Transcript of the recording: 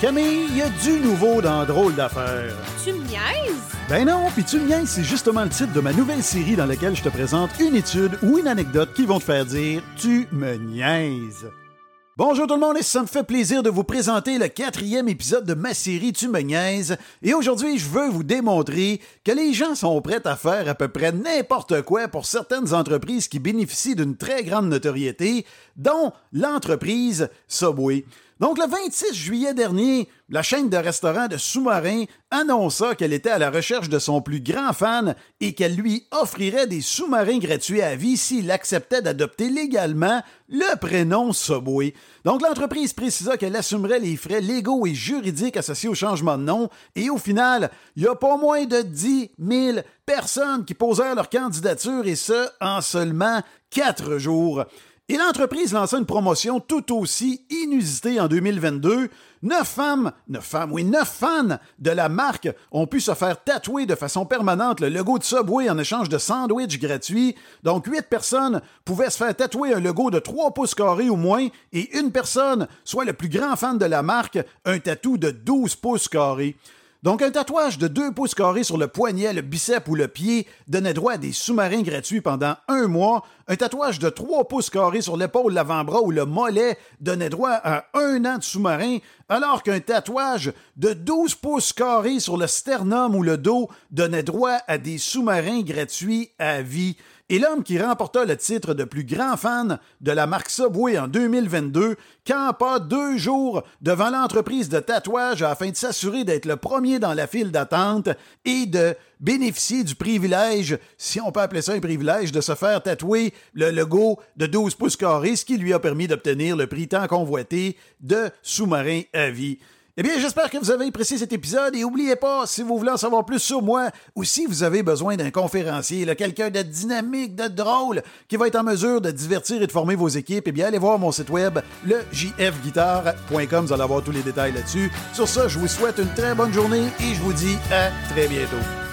Camille, il y a du nouveau dans Drôle d'affaires. Tu me niaises? Ben non, puis tu me niaises, c'est justement le titre de ma nouvelle série dans laquelle je te présente une étude ou une anecdote qui vont te faire dire Tu me niaises. Bonjour tout le monde et ça me fait plaisir de vous présenter le quatrième épisode de ma série Tu me niaises. Et aujourd'hui, je veux vous démontrer que les gens sont prêts à faire à peu près n'importe quoi pour certaines entreprises qui bénéficient d'une très grande notoriété, dont l'entreprise Subway. Donc, le 26 juillet dernier, la chaîne de restaurants de sous-marins annonça qu'elle était à la recherche de son plus grand fan et qu'elle lui offrirait des sous-marins gratuits à vie s'il acceptait d'adopter légalement le prénom Subway. Donc, l'entreprise précisa qu'elle assumerait les frais légaux et juridiques associés au changement de nom et au final, il y a pas moins de 10 000 personnes qui posèrent leur candidature et ce, en seulement quatre jours. Et l'entreprise lança une promotion tout aussi inusitée en 2022. Neuf femmes, neuf femmes, oui, neuf fans de la marque ont pu se faire tatouer de façon permanente le logo de Subway en échange de sandwichs gratuits. Donc, huit personnes pouvaient se faire tatouer un logo de 3 pouces carrés ou moins et une personne, soit le plus grand fan de la marque, un tatou de 12 pouces carrés. Donc, un tatouage de 2 pouces carrés sur le poignet, le bicep ou le pied donnait droit à des sous-marins gratuits pendant un mois. Un tatouage de 3 pouces carrés sur l'épaule, l'avant-bras ou le mollet donnait droit à un an de sous-marin, alors qu'un tatouage de 12 pouces carrés sur le sternum ou le dos donnait droit à des sous-marins gratuits à vie. Et l'homme qui remporta le titre de plus grand fan de la marque Subway en 2022 campa deux jours devant l'entreprise de tatouage afin de s'assurer d'être le premier dans la file d'attente et de bénéficier du privilège, si on peut appeler ça un privilège, de se faire tatouer le logo de 12 pouces carrés, ce qui lui a permis d'obtenir le prix tant convoité de sous-marin à vie. Eh bien, j'espère que vous avez apprécié cet épisode et n'oubliez pas, si vous voulez en savoir plus sur moi ou si vous avez besoin d'un conférencier, quelqu'un de dynamique, de drôle, qui va être en mesure de divertir et de former vos équipes, eh bien, allez voir mon site web, le jfguitar.com, vous allez avoir tous les détails là-dessus. Sur ça, je vous souhaite une très bonne journée et je vous dis à très bientôt.